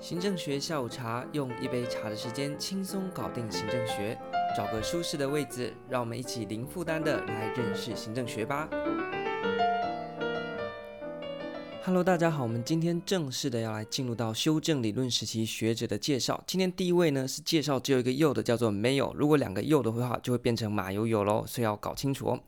行政学下午茶，用一杯茶的时间轻松搞定行政学。找个舒适的位置，让我们一起零负担的来认识行政学吧。Hello，大家好，我们今天正式的要来进入到修正理论时期学者的介绍。今天第一位呢是介绍只有一个又的，叫做没有。如果两个又的话，就会变成马友友喽，所以要搞清楚哦。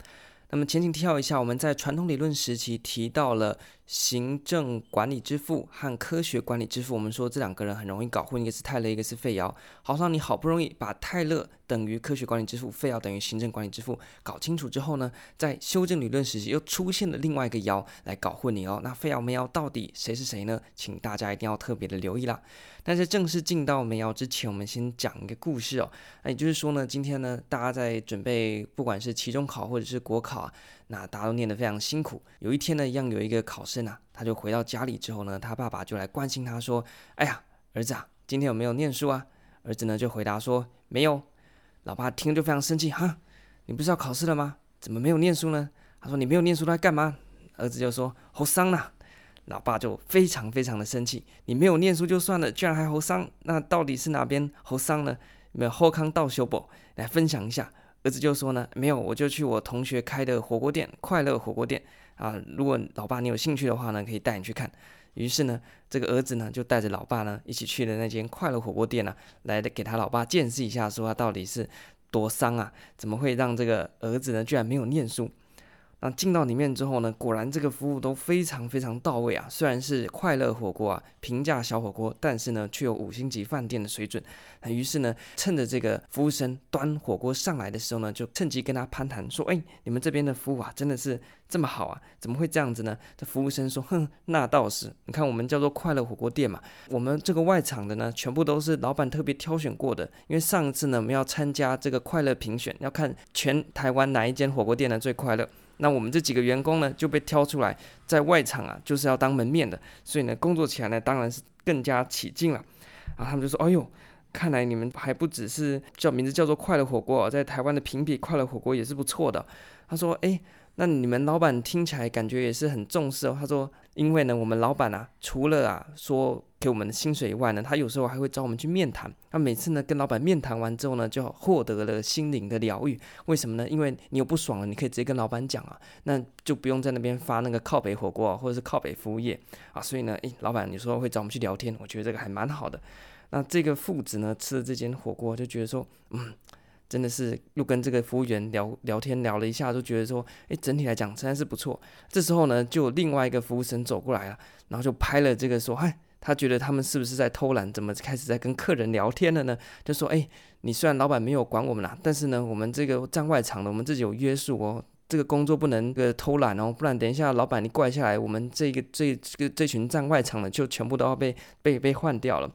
那么前情提要一下，我们在传统理论时期提到了。行政管理之父和科学管理之父，我们说这两个人很容易搞混，一个是泰勒，一个是费尧。好像你好不容易把泰勒等于科学管理之父，费尧等于行政管理之父搞清楚之后呢，在修正理论时期又出现了另外一个尧来搞混你哦。那费尧、梅尧到底谁是谁呢？请大家一定要特别的留意啦。但在正式进到梅尧之前，我们先讲一个故事哦。那也就是说呢，今天呢，大家在准备不管是期中考或者是国考啊，那大家都念得非常辛苦。有一天呢，一样有一个考生。他就回到家里之后呢，他爸爸就来关心他说：“哎呀，儿子啊，今天有没有念书啊？”儿子呢就回答说：“没有。”老爸听就非常生气：“哈，你不是要考试了吗？怎么没有念书呢？”他说：“你没有念书来干嘛？”儿子就说：“好伤呐。”老爸就非常非常的生气：“你没有念书就算了，居然还好伤，那到底是哪边好伤呢？有没有后康道修补来分享一下？”儿子就说呢：“没有，我就去我同学开的火锅店，快乐火锅店。”啊，如果老爸你有兴趣的话呢，可以带你去看。于是呢，这个儿子呢就带着老爸呢一起去了那间快乐火锅店呢，来给他老爸见识一下，说他到底是多伤啊，怎么会让这个儿子呢居然没有念书？那进到里面之后呢，果然这个服务都非常非常到位啊。虽然是快乐火锅啊，平价小火锅，但是呢，却有五星级饭店的水准。那于是呢，趁着这个服务生端火锅上来的时候呢，就趁机跟他攀谈说：“哎，你们这边的服务啊，真的是这么好啊？怎么会这样子呢？”这服务生说：“哼，那倒是。你看我们叫做快乐火锅店嘛，我们这个外场的呢，全部都是老板特别挑选过的。因为上一次呢，我们要参加这个快乐评选，要看全台湾哪一间火锅店呢最快乐。”那我们这几个员工呢，就被挑出来在外场啊，就是要当门面的，所以呢，工作起来呢，当然是更加起劲了。然后他们就说：“哎呦，看来你们还不只是叫名字叫做快乐火锅，在台湾的评比快乐火锅也是不错的。”他说：“哎。”那你们老板听起来感觉也是很重视哦。他说，因为呢，我们老板啊，除了啊说给我们的薪水以外呢，他有时候还会找我们去面谈。那每次呢，跟老板面谈完之后呢，就获得了心灵的疗愈。为什么呢？因为你有不爽了，你可以直接跟老板讲啊，那就不用在那边发那个靠北火锅，或者是靠北服务业啊。所以呢，诶，老板有时候会找我们去聊天，我觉得这个还蛮好的。那这个父子呢，吃了这间火锅，就觉得说，嗯。真的是又跟这个服务员聊聊天聊了一下，就觉得说，诶，整体来讲真的是不错。这时候呢，就有另外一个服务生走过来了，然后就拍了这个说，嗨，他觉得他们是不是在偷懒？怎么开始在跟客人聊天了呢？就说，诶，你虽然老板没有管我们啦，但是呢，我们这个站外场的，我们自己有约束哦，这个工作不能个偷懒哦，不然等一下老板你怪下来，我们这个这这个这群站外场的就全部都要被被被换掉了。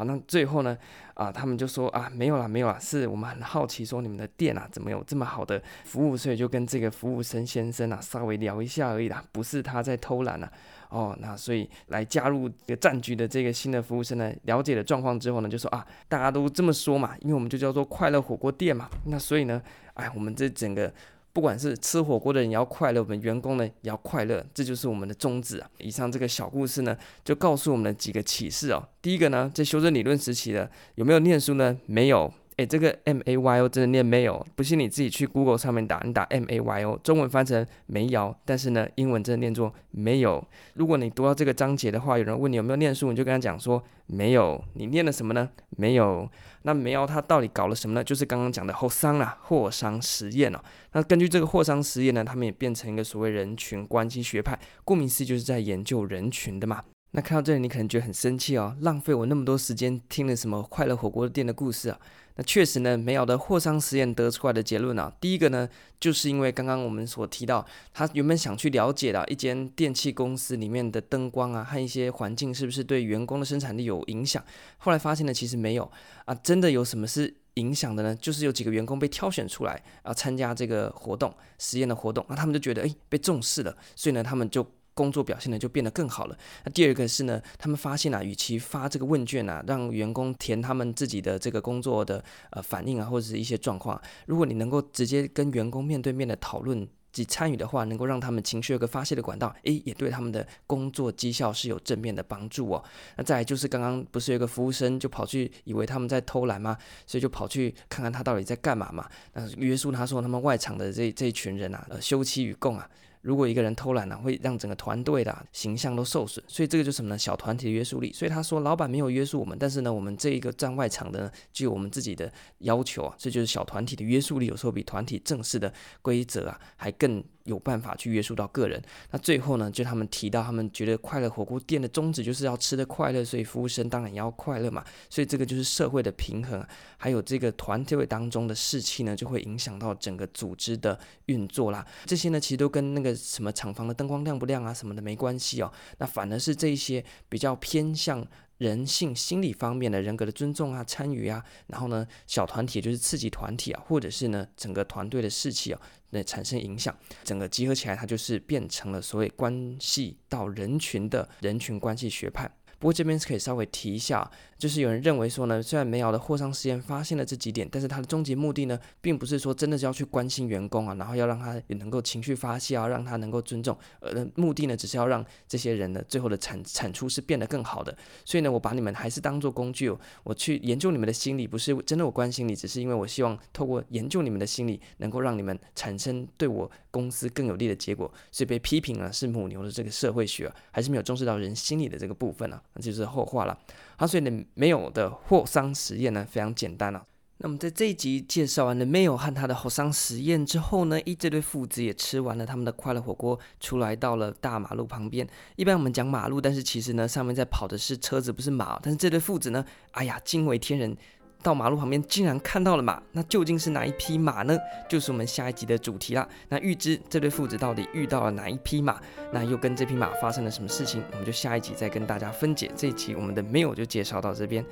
好，那最后呢，啊，他们就说啊，没有啦，没有啦，是我们很好奇，说你们的店啊，怎么有这么好的服务，所以就跟这个服务生先生啊，稍微聊一下而已啦，不是他在偷懒啊。哦，那所以来加入这个战局的这个新的服务生呢，了解了状况之后呢，就说啊，大家都这么说嘛，因为我们就叫做快乐火锅店嘛，那所以呢，哎，我们这整个。不管是吃火锅的人也要快乐，我们员工呢也要快乐，这就是我们的宗旨啊。以上这个小故事呢，就告诉我们的几个启示哦。第一个呢，在修正理论时期的有没有念书呢？没有。诶，这个 M A Y O 真的念没有？不信你自己去 Google 上面打，你打 M A Y O，中文翻成没有，但是呢，英文真的念作没有。如果你读到这个章节的话，有人问你有没有念书，你就跟他讲说没有。你念了什么呢？没有。那梅尧他到底搞了什么呢？就是刚刚讲的霍桑啦，霍桑实验哦。那根据这个霍桑实验呢，他们也变成一个所谓人群关系学派，顾名思义就是在研究人群的嘛。那看到这里，你可能觉得很生气哦，浪费我那么多时间听了什么快乐火锅店的故事啊？那确实呢，梅尧的霍桑实验得出来的结论啊，第一个呢，就是因为刚刚我们所提到，他原本想去了解的一间电器公司里面的灯光啊和一些环境是不是对员工的生产力有影响，后来发现呢，其实没有啊，真的有什么是影响的呢？就是有几个员工被挑选出来啊，参加这个活动实验的活动，那他们就觉得诶，被重视了，所以呢，他们就。工作表现呢就变得更好了。那第二个是呢，他们发现啊，与其发这个问卷啊，让员工填他们自己的这个工作的呃反应啊，或者是一些状况，如果你能够直接跟员工面对面的讨论及参与的话，能够让他们情绪有个发泄的管道，诶，也对他们的工作绩效是有正面的帮助哦。那再来就是刚刚不是有个服务生就跑去以为他们在偷懒吗？所以就跑去看看他到底在干嘛嘛。那约束他说他们外场的这这一群人啊，呃，休戚与共啊。如果一个人偷懒呢、会让整个团队的形象都受损，所以这个就是什么呢？小团体的约束力。所以他说，老板没有约束我们，但是呢，我们这一个站外场的呢，就有我们自己的要求啊，这就是小团体的约束力，有时候比团体正式的规则啊还更。有办法去约束到个人。那最后呢，就他们提到，他们觉得快乐火锅店的宗旨就是要吃得快乐，所以服务生当然也要快乐嘛。所以这个就是社会的平衡，还有这个团队当中的士气呢，就会影响到整个组织的运作啦。这些呢，其实都跟那个什么厂房的灯光亮不亮啊什么的没关系哦。那反而是这一些比较偏向。人性心理方面的人格的尊重啊，参与啊，然后呢，小团体就是刺激团体啊，或者是呢，整个团队的士气啊，那产生影响，整个集合起来，它就是变成了所谓关系到人群的人群关系学派。不过这边是可以稍微提一下，就是有人认为说呢，虽然梅奥的霍桑实验发现了这几点，但是它的终极目的呢，并不是说真的是要去关心员工啊，然后要让他也能够情绪发泄啊，让他能够尊重，呃，目的呢，只是要让这些人呢，最后的产 产出是变得更好的。所以呢，我把你们还是当做工具哦，我去研究你们的心理，不是真的我关心你，只是因为我希望透过研究你们的心理，能够让你们产生对我公司更有利的结果。所以被批评了是母牛的这个社会学，还是没有重视到人心理的这个部分啊。那就是后话了。好，所以呢，没有的霍桑实验呢，非常简单了。那么在这一集介绍完了没有和他的霍桑实验之后呢，一这对父子也吃完了他们的快乐火锅，出来到了大马路旁边。一般我们讲马路，但是其实呢，上面在跑的是车子，不是马。但是这对父子呢，哎呀，惊为天人。到马路旁边，竟然看到了马，那究竟是哪一匹马呢？就是我们下一集的主题啦。那预知这对父子到底遇到了哪一匹马，那又跟这匹马发生了什么事情，我们就下一集再跟大家分解。这一集我们的没有就介绍到这边。